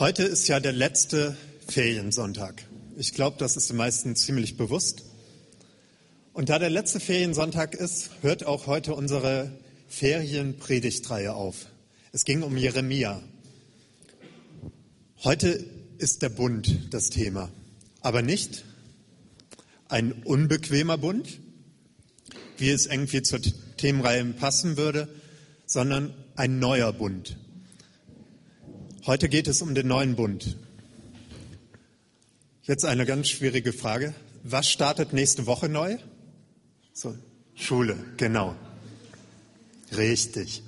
Heute ist ja der letzte Feriensonntag. Ich glaube, das ist den meisten ziemlich bewusst. Und da der letzte Feriensonntag ist, hört auch heute unsere Ferienpredigtreihe auf. Es ging um Jeremia. Heute ist der Bund das Thema, aber nicht ein unbequemer Bund, wie es irgendwie zur Themenreihe passen würde, sondern ein neuer Bund. Heute geht es um den neuen Bund. Jetzt eine ganz schwierige Frage. Was startet nächste Woche neu? So, Schule, genau. Richtig.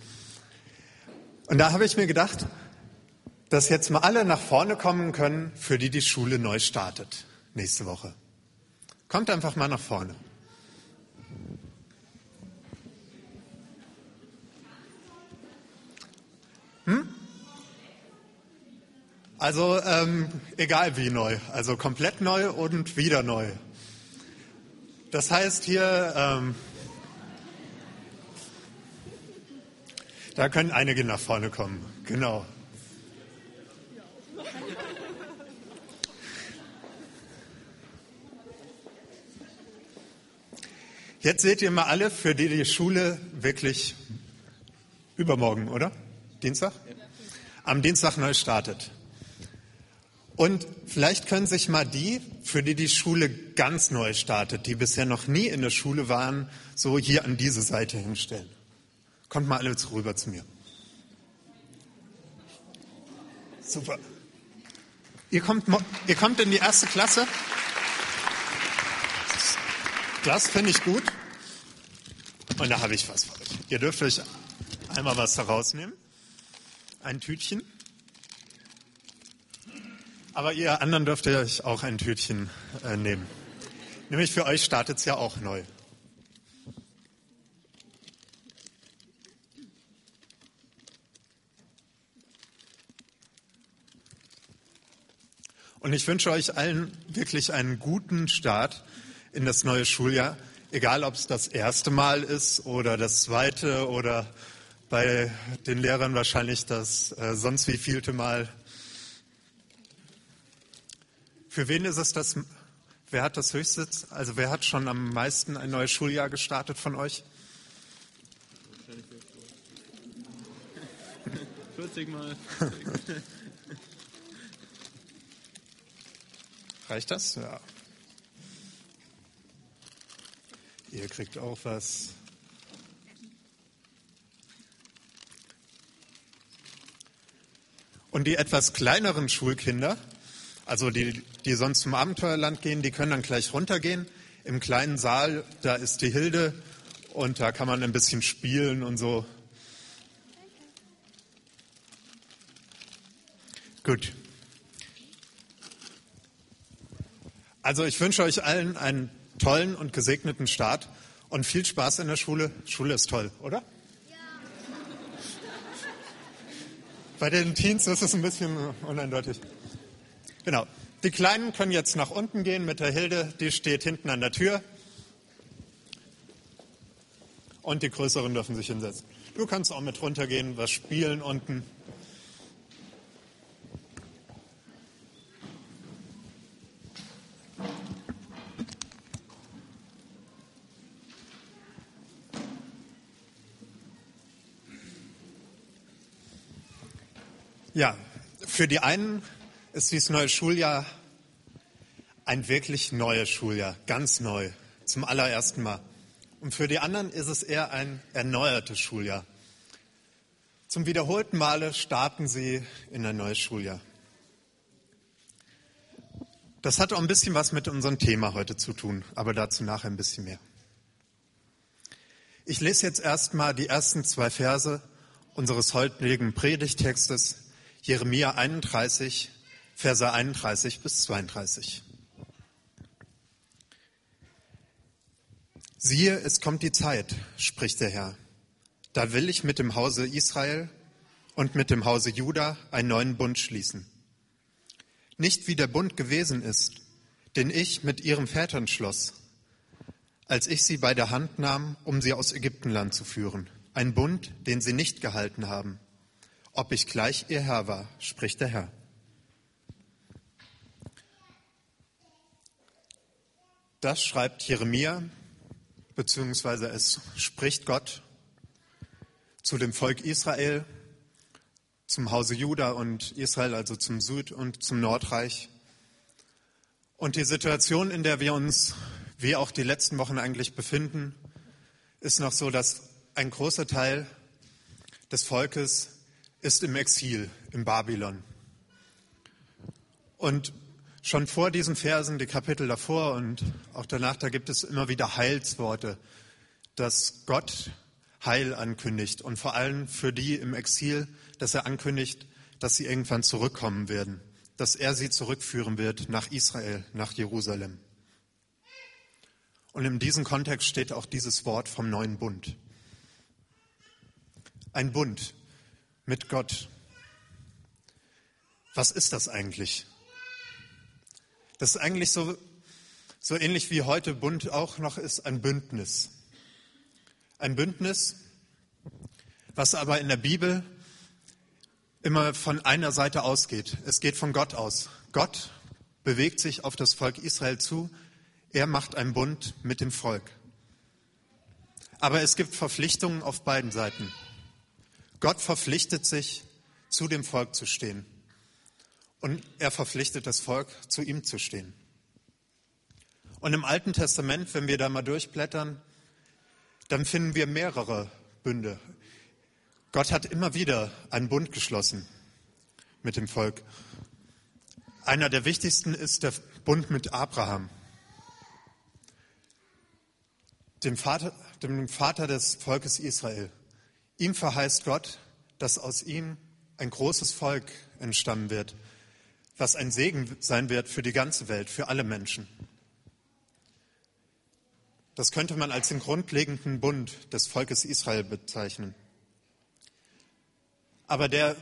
Und da habe ich mir gedacht, dass jetzt mal alle nach vorne kommen können, für die die Schule neu startet nächste Woche. Kommt einfach mal nach vorne. Hm? Also ähm, egal wie neu, also komplett neu und wieder neu. Das heißt hier, ähm, da können einige nach vorne kommen, genau. Jetzt seht ihr mal alle, für die die Schule wirklich übermorgen, oder? Dienstag? Am Dienstag neu startet. Und vielleicht können sich mal die, für die die Schule ganz neu startet, die bisher noch nie in der Schule waren, so hier an diese Seite hinstellen. Kommt mal alle rüber zu mir. Super. Ihr kommt, ihr kommt in die erste Klasse. Das finde ich gut. Und da habe ich was für euch. Ihr dürft euch einmal was daraus nehmen. Ein Tütchen. Aber ihr anderen dürft ihr euch auch ein Tütchen äh, nehmen. Nämlich für euch startet es ja auch neu. Und ich wünsche euch allen wirklich einen guten Start in das neue Schuljahr, egal ob es das erste Mal ist oder das zweite oder bei den Lehrern wahrscheinlich das äh, sonst wie vielte Mal. Für wen ist es das? Wer hat das höchste? Also wer hat schon am meisten ein neues Schuljahr gestartet von euch? 40 Mal. Reicht das? Ja. Ihr kriegt auch was. Und die etwas kleineren Schulkinder, also die, die sonst zum Abenteuerland gehen, die können dann gleich runtergehen. Im kleinen Saal, da ist die Hilde und da kann man ein bisschen spielen und so. Gut. Also ich wünsche euch allen einen tollen und gesegneten Start und viel Spaß in der Schule. Schule ist toll, oder? Ja. Bei den Teens ist es ein bisschen uneindeutig. Genau. Die Kleinen können jetzt nach unten gehen mit der Hilde, die steht hinten an der Tür. Und die Größeren dürfen sich hinsetzen. Du kannst auch mit runtergehen, was spielen unten. Ja, für die einen ist dieses neue Schuljahr ein wirklich neues Schuljahr, ganz neu, zum allerersten Mal. Und für die anderen ist es eher ein erneuertes Schuljahr. Zum wiederholten Male starten sie in ein neues Schuljahr. Das hat auch ein bisschen was mit unserem Thema heute zu tun, aber dazu nachher ein bisschen mehr. Ich lese jetzt erstmal die ersten zwei Verse unseres heutigen Predigtextes Jeremia 31, Verse 31 bis 32. Siehe, es kommt die Zeit, spricht der Herr. Da will ich mit dem Hause Israel und mit dem Hause Juda einen neuen Bund schließen. Nicht wie der Bund gewesen ist, den ich mit ihren Vätern schloss, als ich sie bei der Hand nahm, um sie aus Ägyptenland zu führen. Ein Bund, den sie nicht gehalten haben ob ich gleich ihr Herr war, spricht der Herr. Das schreibt Jeremia, beziehungsweise es spricht Gott zu dem Volk Israel, zum Hause Juda und Israel, also zum Süd- und zum Nordreich. Und die Situation, in der wir uns, wie auch die letzten Wochen eigentlich befinden, ist noch so, dass ein großer Teil des Volkes ist im Exil in Babylon. Und schon vor diesen Versen, die Kapitel davor und auch danach, da gibt es immer wieder Heilsworte, dass Gott Heil ankündigt und vor allem für die im Exil, dass er ankündigt, dass sie irgendwann zurückkommen werden, dass er sie zurückführen wird nach Israel, nach Jerusalem. Und in diesem Kontext steht auch dieses Wort vom neuen Bund. Ein Bund mit Gott. Was ist das eigentlich? Das ist eigentlich so, so ähnlich wie heute Bund auch noch ist, ein Bündnis. Ein Bündnis, was aber in der Bibel immer von einer Seite ausgeht. Es geht von Gott aus. Gott bewegt sich auf das Volk Israel zu. Er macht einen Bund mit dem Volk. Aber es gibt Verpflichtungen auf beiden Seiten. Gott verpflichtet sich, zu dem Volk zu stehen. Und er verpflichtet das Volk, zu ihm zu stehen. Und im Alten Testament, wenn wir da mal durchblättern, dann finden wir mehrere Bünde. Gott hat immer wieder einen Bund geschlossen mit dem Volk. Einer der wichtigsten ist der Bund mit Abraham, dem Vater, dem Vater des Volkes Israel. Ihm verheißt Gott, dass aus ihm ein großes Volk entstammen wird, was ein Segen sein wird für die ganze Welt, für alle Menschen. Das könnte man als den grundlegenden Bund des Volkes Israel bezeichnen. Aber der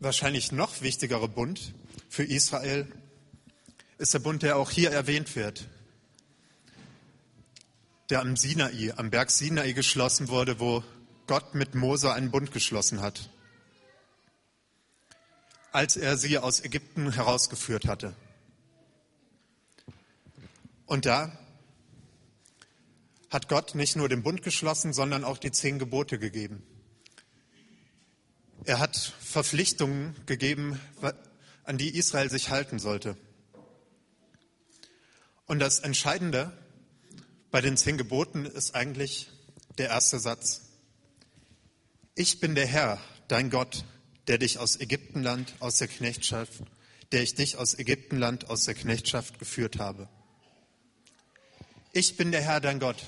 wahrscheinlich noch wichtigere Bund für Israel ist der Bund, der auch hier erwähnt wird, der am Sinai, am Berg Sinai geschlossen wurde, wo Gott mit Mose einen Bund geschlossen hat, als er sie aus Ägypten herausgeführt hatte. Und da hat Gott nicht nur den Bund geschlossen, sondern auch die zehn Gebote gegeben. Er hat Verpflichtungen gegeben, an die Israel sich halten sollte. Und das Entscheidende bei den zehn Geboten ist eigentlich der erste Satz. Ich bin der Herr, dein Gott, der dich aus Ägyptenland, aus der Knechtschaft, der ich dich aus Ägyptenland, aus der Knechtschaft geführt habe. Ich bin der Herr, dein Gott.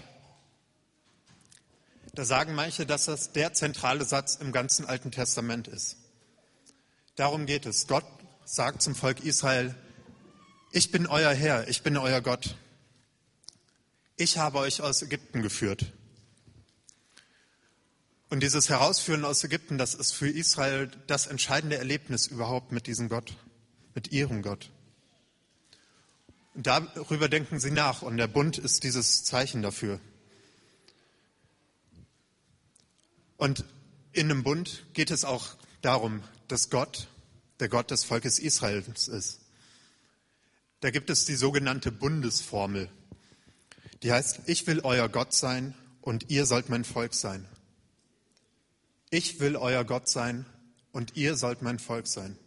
Da sagen manche, dass das der zentrale Satz im ganzen Alten Testament ist. Darum geht es. Gott sagt zum Volk Israel, ich bin euer Herr, ich bin euer Gott. Ich habe euch aus Ägypten geführt. Und dieses Herausführen aus Ägypten, das ist für Israel das entscheidende Erlebnis überhaupt mit diesem Gott, mit ihrem Gott. Und darüber denken sie nach und der Bund ist dieses Zeichen dafür. Und in dem Bund geht es auch darum, dass Gott der Gott des Volkes Israels ist. Da gibt es die sogenannte Bundesformel. Die heißt, ich will euer Gott sein und ihr sollt mein Volk sein. Ich will euer Gott sein und ihr sollt mein Volk sein.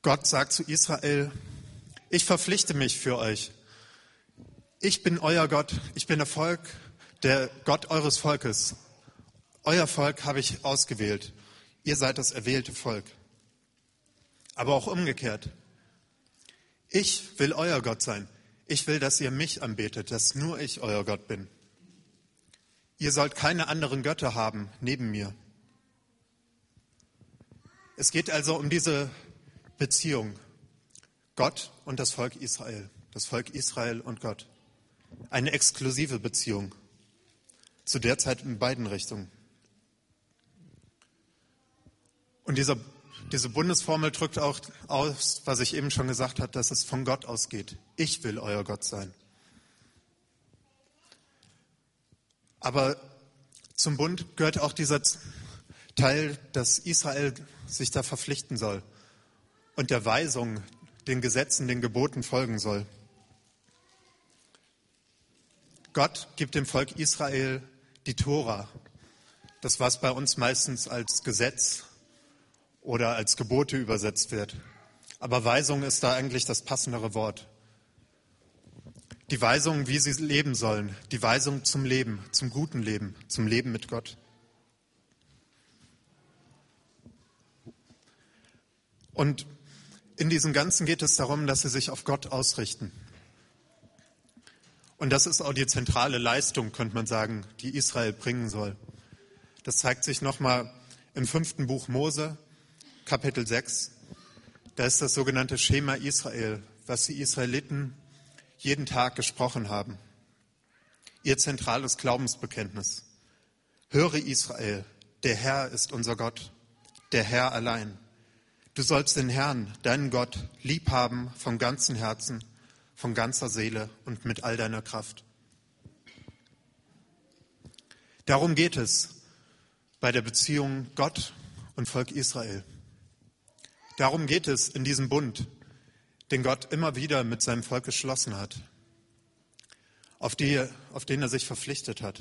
Gott sagt zu Israel, ich verpflichte mich für euch. Ich bin euer Gott, ich bin der Volk, der Gott eures Volkes. Euer Volk habe ich ausgewählt. Ihr seid das erwählte Volk. Aber auch umgekehrt. Ich will euer Gott sein. Ich will, dass ihr mich anbetet, dass nur ich euer Gott bin. Ihr sollt keine anderen Götter haben neben mir. Es geht also um diese Beziehung. Gott und das Volk Israel. Das Volk Israel und Gott. Eine exklusive Beziehung. Zu der Zeit in beiden Richtungen. Und diese, diese Bundesformel drückt auch aus, was ich eben schon gesagt habe, dass es von Gott ausgeht. Ich will euer Gott sein. Aber zum Bund gehört auch dieser Teil, dass Israel sich da verpflichten soll und der Weisung, den Gesetzen, den Geboten folgen soll. Gott gibt dem Volk Israel die Tora, das was bei uns meistens als Gesetz oder als Gebote übersetzt wird. Aber Weisung ist da eigentlich das passendere Wort. Die Weisung, wie sie leben sollen, die Weisung zum Leben, zum guten Leben, zum Leben mit Gott. Und in diesem Ganzen geht es darum, dass sie sich auf Gott ausrichten. Und das ist auch die zentrale Leistung, könnte man sagen, die Israel bringen soll. Das zeigt sich nochmal im fünften Buch Mose, Kapitel 6. Da ist das sogenannte Schema Israel, was die Israeliten jeden Tag gesprochen haben. Ihr zentrales Glaubensbekenntnis. Höre Israel, der Herr ist unser Gott, der Herr allein. Du sollst den Herrn, deinen Gott, lieb haben vom ganzen Herzen, von ganzer Seele und mit all deiner Kraft. Darum geht es bei der Beziehung Gott und Volk Israel. Darum geht es in diesem Bund, den Gott immer wieder mit seinem Volk geschlossen hat, auf, die, auf den er sich verpflichtet hat.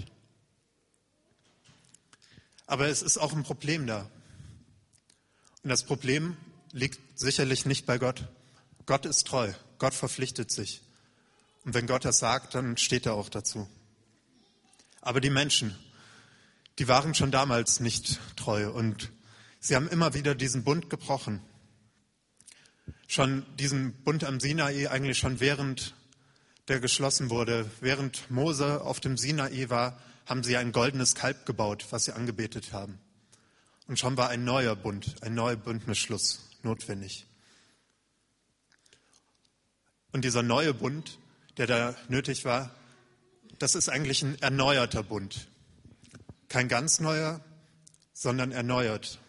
Aber es ist auch ein Problem da. Und das Problem liegt sicherlich nicht bei Gott. Gott ist treu. Gott verpflichtet sich. Und wenn Gott das sagt, dann steht er auch dazu. Aber die Menschen, die waren schon damals nicht treu und sie haben immer wieder diesen Bund gebrochen. Schon diesen Bund am Sinai, eigentlich schon während der geschlossen wurde, während Mose auf dem Sinai war, haben sie ein goldenes Kalb gebaut, was sie angebetet haben. Und schon war ein neuer Bund, ein neuer Bündnisschluss notwendig. Und dieser neue Bund, der da nötig war, das ist eigentlich ein erneuerter Bund. Kein ganz neuer, sondern erneuert.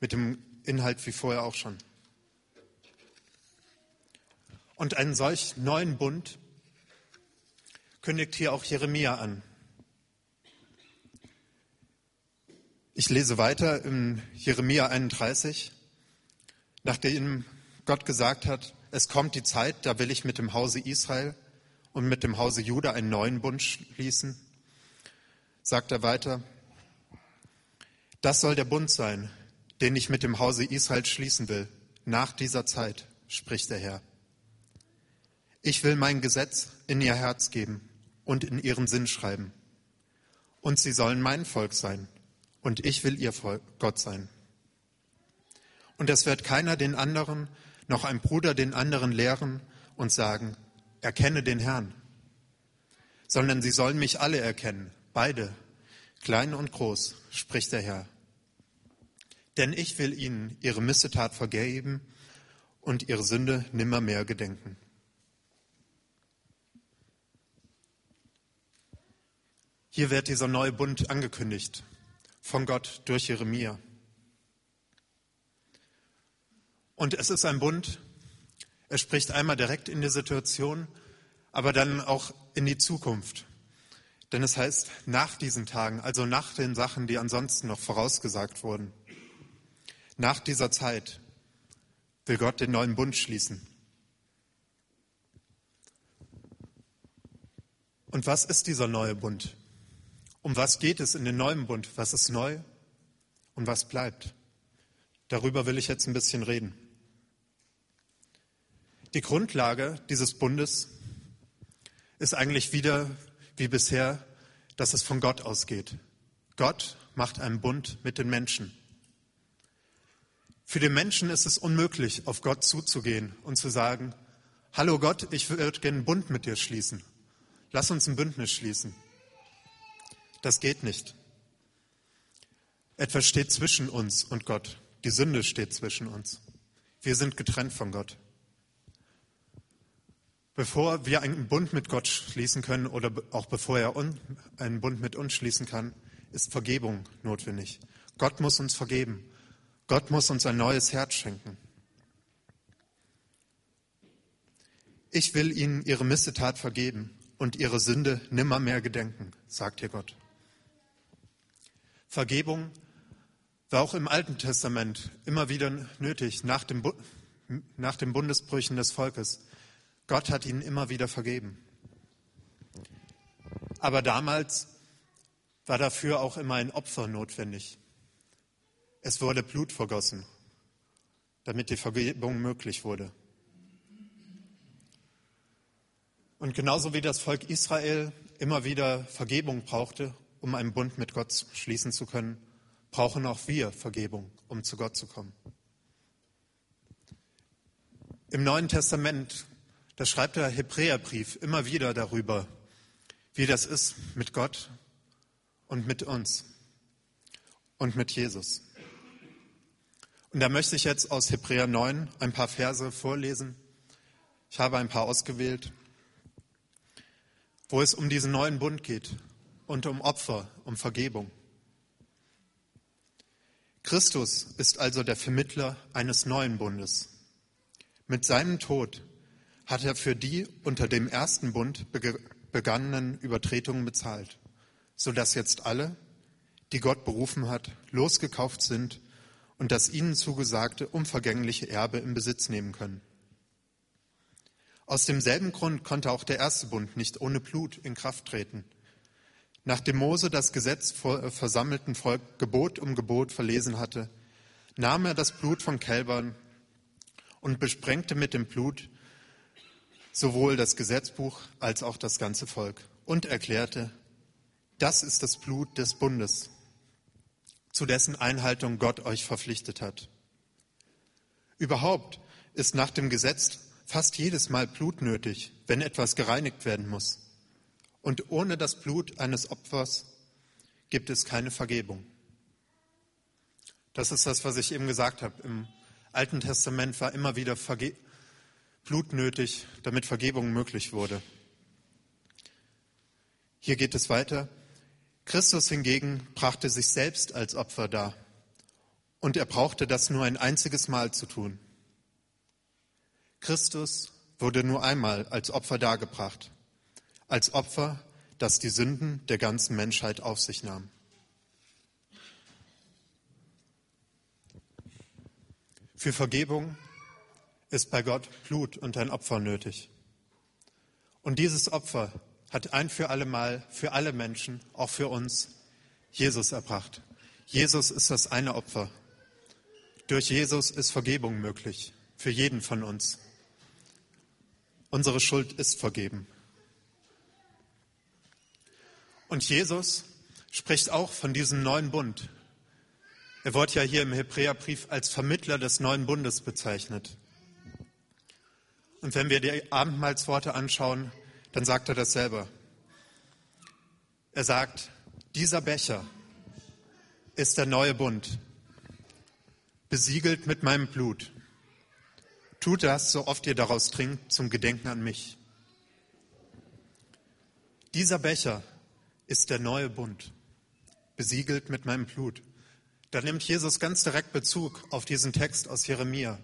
Mit dem Inhalt wie vorher auch schon. Und einen solch neuen Bund kündigt hier auch Jeremia an. Ich lese weiter in Jeremia 31, nachdem Gott gesagt hat, es kommt die Zeit, da will ich mit dem Hause Israel und mit dem Hause Juda einen neuen Bund schließen. Sagt er weiter, das soll der Bund sein, den ich mit dem Hause Israel schließen will, nach dieser Zeit, spricht der Herr. Ich will mein Gesetz in ihr Herz geben und in ihren Sinn schreiben. Und sie sollen mein Volk sein, und ich will ihr Volk, Gott sein. Und es wird keiner den anderen noch ein Bruder den anderen lehren und sagen, erkenne den Herrn, sondern sie sollen mich alle erkennen, beide, klein und groß, spricht der Herr. Denn ich will ihnen ihre Missetat vergeben und ihre Sünde nimmermehr gedenken. Hier wird dieser neue Bund angekündigt von Gott durch Jeremia. Und es ist ein Bund, er spricht einmal direkt in die Situation, aber dann auch in die Zukunft. Denn es heißt, nach diesen Tagen, also nach den Sachen, die ansonsten noch vorausgesagt wurden, nach dieser Zeit will Gott den neuen Bund schließen. Und was ist dieser neue Bund? Um was geht es in den neuen Bund? Was ist neu und was bleibt? Darüber will ich jetzt ein bisschen reden. Die Grundlage dieses Bundes ist eigentlich wieder wie bisher, dass es von Gott ausgeht. Gott macht einen Bund mit den Menschen. Für den Menschen ist es unmöglich, auf Gott zuzugehen und zu sagen, Hallo Gott, ich würde gerne einen Bund mit dir schließen. Lass uns ein Bündnis schließen. Das geht nicht. Etwas steht zwischen uns und Gott. Die Sünde steht zwischen uns. Wir sind getrennt von Gott. Bevor wir einen Bund mit Gott schließen können oder auch bevor er einen Bund mit uns schließen kann, ist Vergebung notwendig. Gott muss uns vergeben. Gott muss uns ein neues Herz schenken. Ich will ihnen ihre Missetat vergeben und ihre Sünde nimmermehr gedenken, sagt hier Gott. Vergebung war auch im Alten Testament immer wieder nötig, nach dem, nach den Bundesbrüchen des Volkes. Gott hat ihnen immer wieder vergeben. Aber damals war dafür auch immer ein Opfer notwendig. Es wurde Blut vergossen, damit die Vergebung möglich wurde. Und genauso wie das Volk Israel immer wieder Vergebung brauchte, um einen Bund mit Gott schließen zu können, brauchen auch wir Vergebung, um zu Gott zu kommen. Im Neuen Testament, da schreibt der Hebräerbrief immer wieder darüber, wie das ist mit Gott und mit uns und mit Jesus. Und da möchte ich jetzt aus Hebräer 9 ein paar Verse vorlesen. Ich habe ein paar ausgewählt, wo es um diesen neuen Bund geht und um Opfer, um Vergebung. Christus ist also der Vermittler eines neuen Bundes. Mit seinem Tod hat er für die unter dem ersten Bund begangenen Übertretungen bezahlt, sodass jetzt alle, die Gott berufen hat, losgekauft sind und das ihnen zugesagte unvergängliche Erbe in Besitz nehmen können. Aus demselben Grund konnte auch der erste Bund nicht ohne Blut in Kraft treten. Nachdem Mose das Gesetz vor äh, versammelten Volk Gebot um Gebot verlesen hatte, nahm er das Blut von Kälbern und besprengte mit dem Blut sowohl das Gesetzbuch als auch das ganze Volk und erklärte, das ist das Blut des Bundes, zu dessen Einhaltung Gott euch verpflichtet hat. Überhaupt ist nach dem Gesetz fast jedes Mal Blut nötig, wenn etwas gereinigt werden muss. Und ohne das Blut eines Opfers gibt es keine Vergebung. Das ist das, was ich eben gesagt habe. Im Alten Testament war immer wieder Verge Blut nötig, damit Vergebung möglich wurde. Hier geht es weiter. Christus hingegen brachte sich selbst als Opfer dar. Und er brauchte das nur ein einziges Mal zu tun. Christus wurde nur einmal als Opfer dargebracht, als Opfer, das die Sünden der ganzen Menschheit auf sich nahm. Für Vergebung ist bei Gott Blut und ein Opfer nötig. Und dieses Opfer hat ein für alle Mal für alle Menschen, auch für uns, Jesus erbracht. Jesus ist das eine Opfer. Durch Jesus ist Vergebung möglich, für jeden von uns. Unsere Schuld ist vergeben. Und Jesus spricht auch von diesem neuen Bund. Er wird ja hier im Hebräerbrief als Vermittler des neuen Bundes bezeichnet. Und wenn wir die Abendmahlsworte anschauen, dann sagt er das selber. Er sagt, dieser Becher ist der neue Bund, besiegelt mit meinem Blut. Tut das, so oft ihr daraus trinkt, zum Gedenken an mich. Dieser Becher ist der neue Bund, besiegelt mit meinem Blut. Da nimmt Jesus ganz direkt Bezug auf diesen Text aus Jeremia,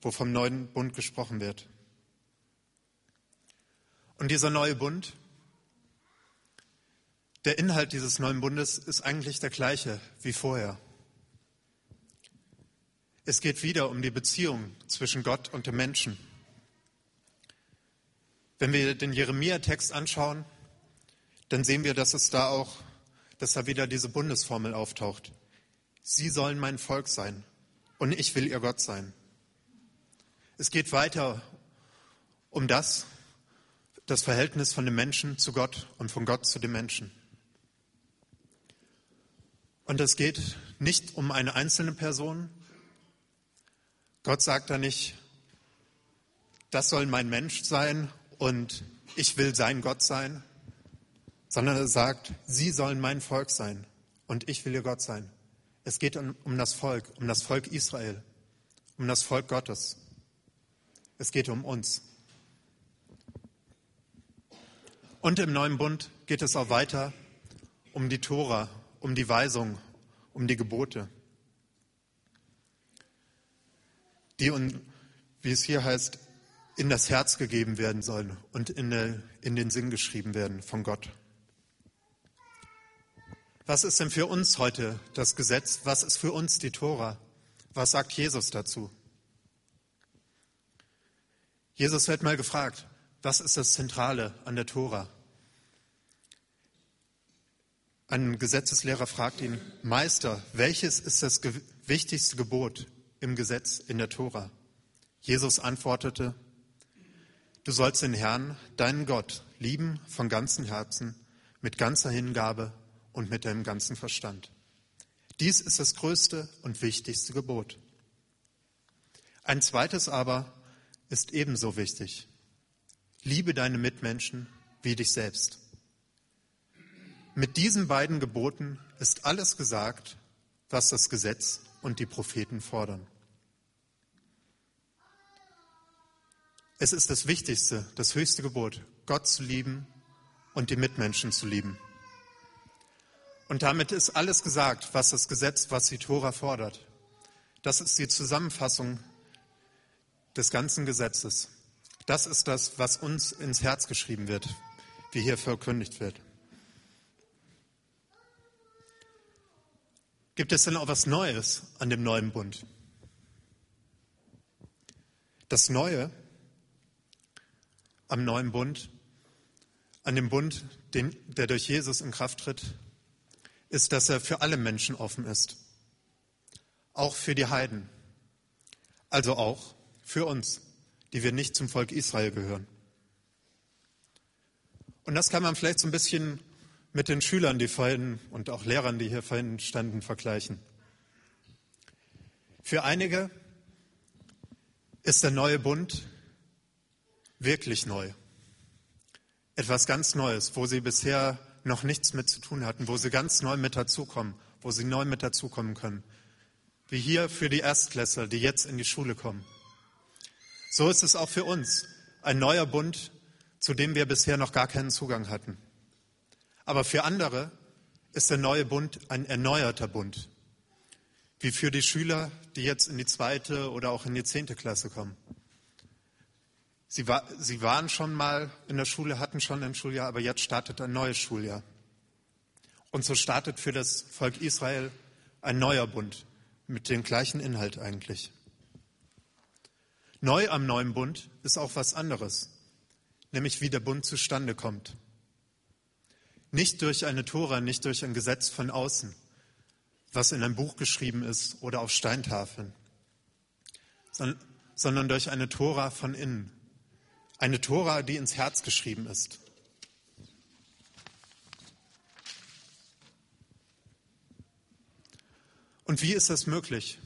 wo vom neuen Bund gesprochen wird. Und dieser neue Bund, der Inhalt dieses neuen Bundes ist eigentlich der gleiche wie vorher. Es geht wieder um die Beziehung zwischen Gott und dem Menschen. Wenn wir den Jeremia-Text anschauen, dann sehen wir, dass es da auch, dass da wieder diese Bundesformel auftaucht. Sie sollen mein Volk sein und ich will ihr Gott sein. Es geht weiter um das, das Verhältnis von dem Menschen zu Gott und von Gott zu dem Menschen. Und es geht nicht um eine einzelne Person, Gott sagt da nicht, das soll mein Mensch sein und ich will sein Gott sein, sondern er sagt, sie sollen mein Volk sein und ich will ihr Gott sein. Es geht um, um das Volk, um das Volk Israel, um das Volk Gottes. Es geht um uns. Und im neuen Bund geht es auch weiter um die Tora, um die Weisung, um die Gebote. die, wie es hier heißt, in das Herz gegeben werden sollen und in, der, in den Sinn geschrieben werden von Gott. Was ist denn für uns heute das Gesetz? Was ist für uns die Tora? Was sagt Jesus dazu? Jesus wird mal gefragt, was ist das Zentrale an der Tora? Ein Gesetzeslehrer fragt ihn, Meister, welches ist das ge wichtigste Gebot im Gesetz in der Tora? Jesus antwortete, du sollst den Herrn, deinen Gott, lieben von ganzem Herzen, mit ganzer Hingabe und mit deinem ganzen Verstand. Dies ist das größte und wichtigste Gebot. Ein zweites aber ist ebenso wichtig. Liebe deine Mitmenschen wie dich selbst. Mit diesen beiden Geboten ist alles gesagt, was das Gesetz und die Propheten fordern. Es ist das Wichtigste, das höchste Gebot, Gott zu lieben und die Mitmenschen zu lieben. Und damit ist alles gesagt, was das Gesetz, was die Tora fordert. Das ist die Zusammenfassung des ganzen Gesetzes. Das ist das, was uns ins Herz geschrieben wird, wie hier verkündigt wird. Gibt es denn auch was Neues an dem neuen Bund? Das Neue am neuen Bund, an dem Bund, der durch Jesus in Kraft tritt, ist, dass er für alle Menschen offen ist. Auch für die Heiden. Also auch für uns, die wir nicht zum Volk Israel gehören. Und das kann man vielleicht so ein bisschen mit den Schülern, die vorhin und auch Lehrern, die hier vorhin standen, vergleichen. Für einige ist der neue Bund wirklich neu. Etwas ganz Neues, wo sie bisher noch nichts mit zu tun hatten, wo sie ganz neu mit dazukommen, wo sie neu mit dazukommen können. Wie hier für die Erstklässler, die jetzt in die Schule kommen. So ist es auch für uns ein neuer Bund, zu dem wir bisher noch gar keinen Zugang hatten. Aber für andere ist der neue Bund ein erneuerter Bund, wie für die Schüler, die jetzt in die zweite oder auch in die zehnte Klasse kommen. Sie, war, sie waren schon mal in der Schule, hatten schon ein Schuljahr, aber jetzt startet ein neues Schuljahr. Und so startet für das Volk Israel ein neuer Bund mit dem gleichen Inhalt eigentlich. Neu am neuen Bund ist auch was anderes, nämlich wie der Bund zustande kommt. Nicht durch eine Tora, nicht durch ein Gesetz von außen, was in einem Buch geschrieben ist oder auf Steintafeln, sondern durch eine Tora von innen. Eine Tora, die ins Herz geschrieben ist. Und wie ist das möglich?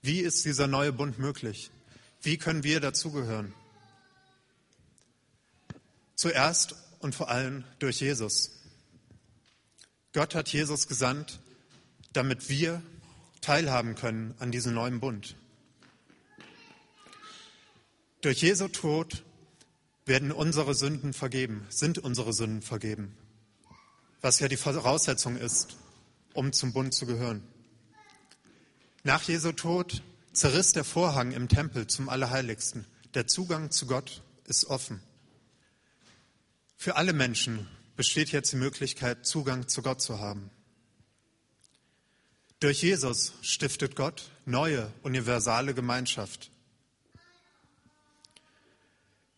Wie ist dieser neue Bund möglich? Wie können wir dazugehören? Zuerst und vor allem durch Jesus. Gott hat Jesus gesandt, damit wir teilhaben können an diesem neuen Bund. Durch Jesu Tod werden unsere Sünden vergeben, sind unsere Sünden vergeben, was ja die Voraussetzung ist, um zum Bund zu gehören. Nach Jesu Tod zerriss der Vorhang im Tempel zum Allerheiligsten. Der Zugang zu Gott ist offen. Für alle Menschen besteht jetzt die Möglichkeit, Zugang zu Gott zu haben. Durch Jesus stiftet Gott neue, universale Gemeinschaft.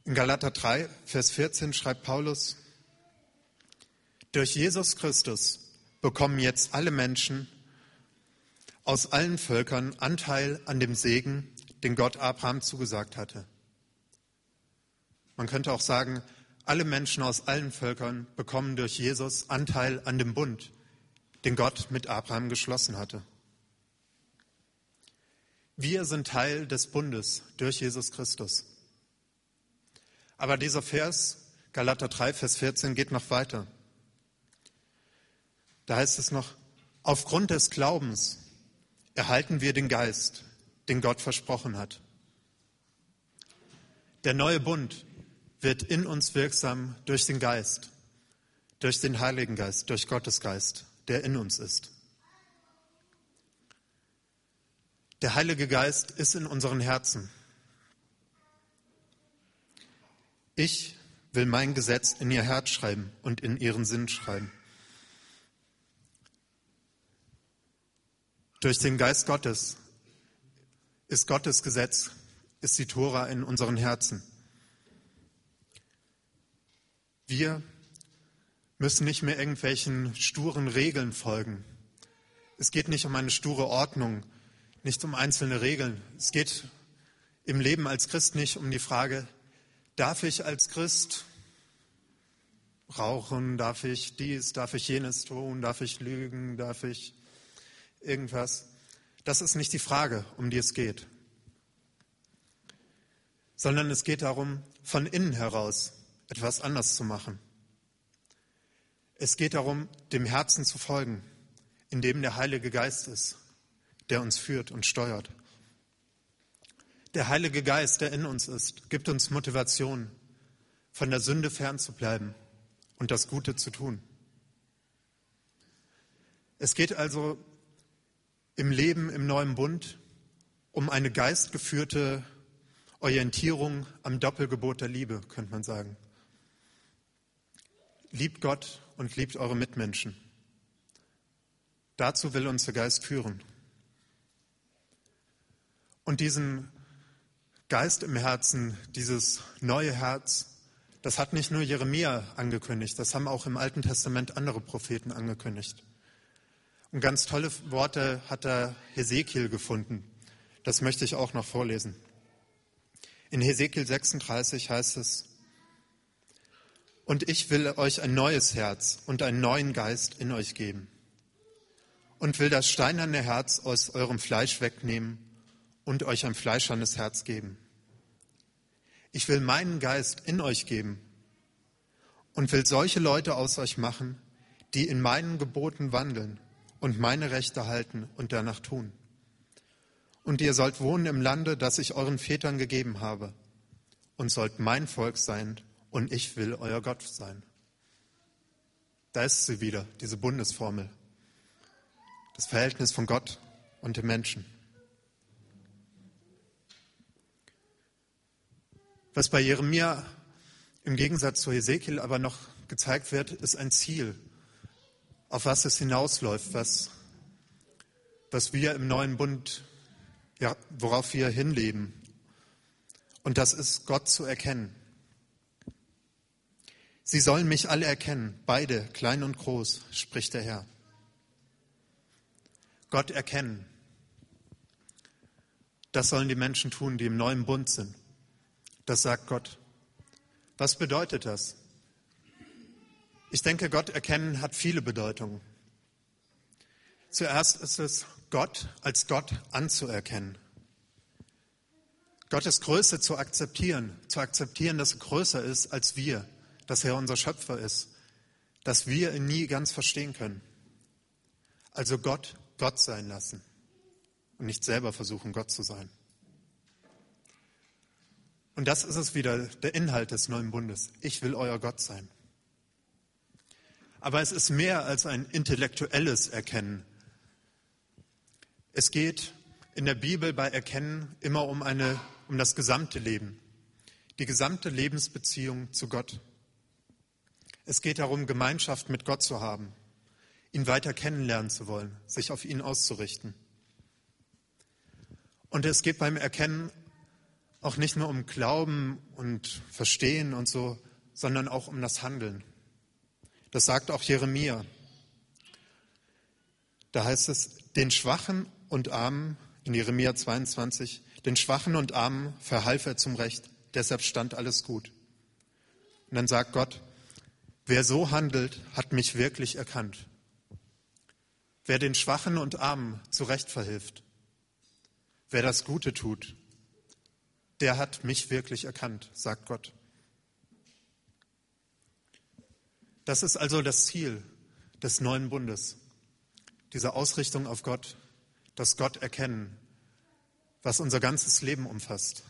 In Galater 3, Vers 14 schreibt Paulus, durch Jesus Christus bekommen jetzt alle Menschen aus allen Völkern Anteil an dem Segen, den Gott Abraham zugesagt hatte. Man könnte auch sagen, alle Menschen aus allen Völkern bekommen durch Jesus Anteil an dem Bund, den Gott mit Abraham geschlossen hatte. Wir sind Teil des Bundes durch Jesus Christus. Aber dieser Vers, Galater 3, Vers 14, geht noch weiter. Da heißt es noch, aufgrund des Glaubens erhalten wir den Geist, den Gott versprochen hat. Der neue Bund wird in uns wirksam durch den Geist, durch den Heiligen Geist, durch Gottes Geist, der in uns ist. Der Heilige Geist ist in unseren Herzen. Ich will mein Gesetz in ihr Herz schreiben und in ihren Sinn schreiben. Durch den Geist Gottes ist Gottes Gesetz, ist die Tora in unseren Herzen. Wir müssen nicht mehr irgendwelchen sturen Regeln folgen. Es geht nicht um eine sture Ordnung, nicht um einzelne Regeln. Es geht im Leben als Christ nicht um die Frage, darf ich als Christ rauchen, darf ich dies, darf ich jenes tun, darf ich lügen, darf ich irgendwas. Das ist nicht die Frage, um die es geht, sondern es geht darum, von innen heraus etwas anders zu machen. Es geht darum, dem Herzen zu folgen, in dem der Heilige Geist ist, der uns führt und steuert. Der Heilige Geist, der in uns ist, gibt uns Motivation, von der Sünde fernzubleiben und das Gute zu tun. Es geht also im Leben im neuen Bund um eine geistgeführte Orientierung am Doppelgebot der Liebe, könnte man sagen. Liebt Gott und liebt eure Mitmenschen. Dazu will uns der Geist führen. Und diesen Geist im Herzen, dieses neue Herz, das hat nicht nur Jeremia angekündigt, das haben auch im Alten Testament andere Propheten angekündigt. Und ganz tolle Worte hat er Hesekiel gefunden. Das möchte ich auch noch vorlesen. In Hesekiel 36 heißt es, und ich will euch ein neues Herz und einen neuen Geist in euch geben und will das steinerne Herz aus eurem Fleisch wegnehmen und euch ein fleischernes Herz geben. Ich will meinen Geist in euch geben und will solche Leute aus euch machen, die in meinen Geboten wandeln und meine Rechte halten und danach tun. Und ihr sollt wohnen im Lande, das ich euren Vätern gegeben habe, und sollt mein Volk sein, und ich will euer Gott sein. Da ist sie wieder, diese Bundesformel. Das Verhältnis von Gott und dem Menschen. Was bei Jeremia im Gegensatz zu Ezekiel aber noch gezeigt wird, ist ein Ziel, auf was es hinausläuft, was, was wir im neuen Bund, ja, worauf wir hinleben. Und das ist Gott zu erkennen. Sie sollen mich alle erkennen, beide, klein und groß, spricht der Herr. Gott erkennen. Das sollen die Menschen tun, die im neuen Bund sind. Das sagt Gott. Was bedeutet das? Ich denke, Gott erkennen hat viele Bedeutungen. Zuerst ist es Gott als Gott anzuerkennen. Gottes Größe zu akzeptieren, zu akzeptieren, dass er größer ist als wir, dass er unser Schöpfer ist, dass wir ihn nie ganz verstehen können. Also Gott Gott sein lassen und nicht selber versuchen, Gott zu sein. Und das ist es wieder, der Inhalt des neuen Bundes. Ich will euer Gott sein. Aber es ist mehr als ein intellektuelles Erkennen. Es geht in der Bibel bei Erkennen immer um, eine, um das gesamte Leben, die gesamte Lebensbeziehung zu Gott. Es geht darum, Gemeinschaft mit Gott zu haben, ihn weiter kennenlernen zu wollen, sich auf ihn auszurichten. Und es geht beim Erkennen auch nicht nur um Glauben und Verstehen und so, sondern auch um das Handeln. Das sagt auch Jeremia. Da heißt es, den Schwachen und Armen, in Jeremia 22, den Schwachen und Armen verhalf er zum Recht, deshalb stand alles gut. Und dann sagt Gott, wer so handelt, hat mich wirklich erkannt. Wer den Schwachen und Armen zu Recht verhilft, wer das Gute tut, der hat mich wirklich erkannt, sagt Gott. Das ist also das Ziel des neuen Bundes, diese Ausrichtung auf Gott, das Gott erkennen, was unser ganzes Leben umfasst.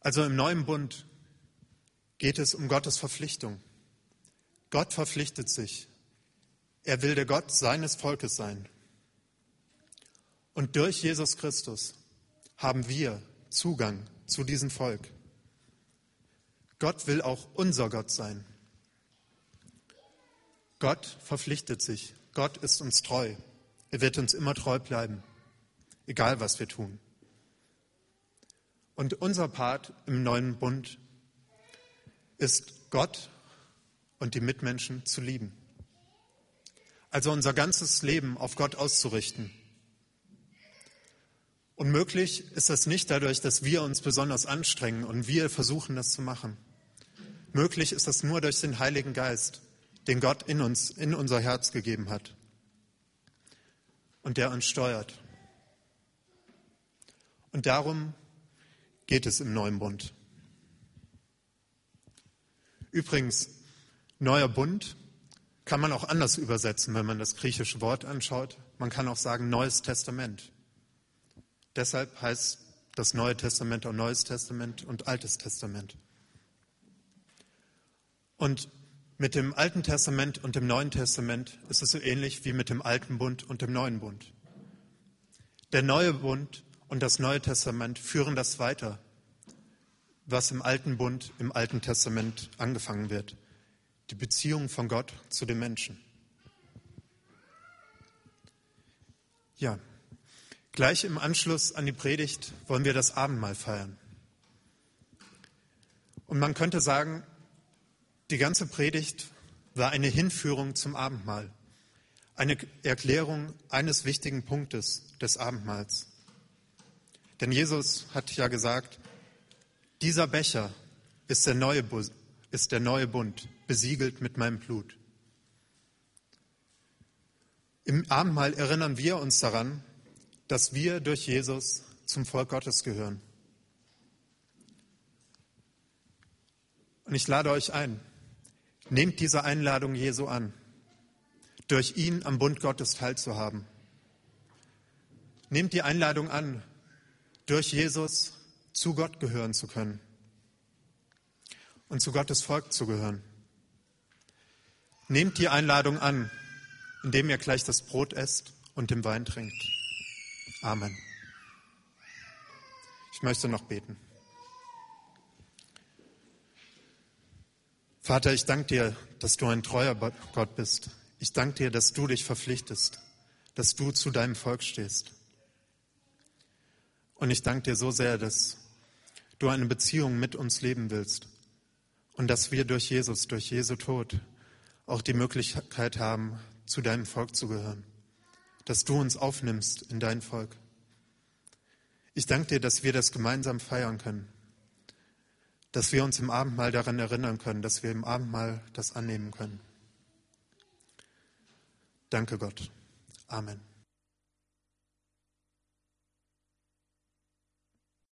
Also im neuen Bund geht es um Gottes Verpflichtung. Gott verpflichtet sich. Er will der Gott seines Volkes sein. Und durch Jesus Christus haben wir Zugang zu diesem Volk. Gott will auch unser Gott sein. Gott verpflichtet sich. Gott ist uns treu. Er wird uns immer treu bleiben, egal was wir tun. Und unser Part im neuen Bund ist Gott und die Mitmenschen zu lieben. Also unser ganzes Leben auf Gott auszurichten. Und möglich ist das nicht dadurch, dass wir uns besonders anstrengen und wir versuchen, das zu machen. Möglich ist das nur durch den Heiligen Geist, den Gott in uns, in unser Herz gegeben hat und der uns steuert. Und darum geht es im neuen Bund. Übrigens, neuer Bund kann man auch anders übersetzen, wenn man das griechische Wort anschaut. Man kann auch sagen Neues Testament. Deshalb heißt das Neue Testament auch Neues Testament und Altes Testament. Und mit dem Alten Testament und dem Neuen Testament ist es so ähnlich wie mit dem Alten Bund und dem Neuen Bund. Der neue Bund und das Neue Testament führen das weiter, was im Alten Bund, im Alten Testament angefangen wird. Die Beziehung von Gott zu den Menschen. Ja, gleich im Anschluss an die Predigt wollen wir das Abendmahl feiern. Und man könnte sagen, die ganze Predigt war eine Hinführung zum Abendmahl, eine Erklärung eines wichtigen Punktes des Abendmahls. Denn Jesus hat ja gesagt, dieser Becher ist der neue, ist der neue Bund, besiegelt mit meinem Blut. Im Abendmahl erinnern wir uns daran, dass wir durch Jesus zum Volk Gottes gehören. Und ich lade euch ein, Nehmt diese Einladung Jesu an, durch ihn am Bund Gottes teilzuhaben. Nehmt die Einladung an, durch Jesus zu Gott gehören zu können und zu Gottes Volk zu gehören. Nehmt die Einladung an, indem ihr gleich das Brot esst und den Wein trinkt. Amen. Ich möchte noch beten. Vater, ich danke dir, dass du ein treuer Gott bist. Ich danke dir, dass du dich verpflichtest, dass du zu deinem Volk stehst. Und ich danke dir so sehr, dass du eine Beziehung mit uns leben willst und dass wir durch Jesus, durch Jesu Tod auch die Möglichkeit haben, zu deinem Volk zu gehören, dass du uns aufnimmst in dein Volk. Ich danke dir, dass wir das gemeinsam feiern können dass wir uns im Abendmahl daran erinnern können, dass wir im Abendmahl das annehmen können. Danke Gott. Amen.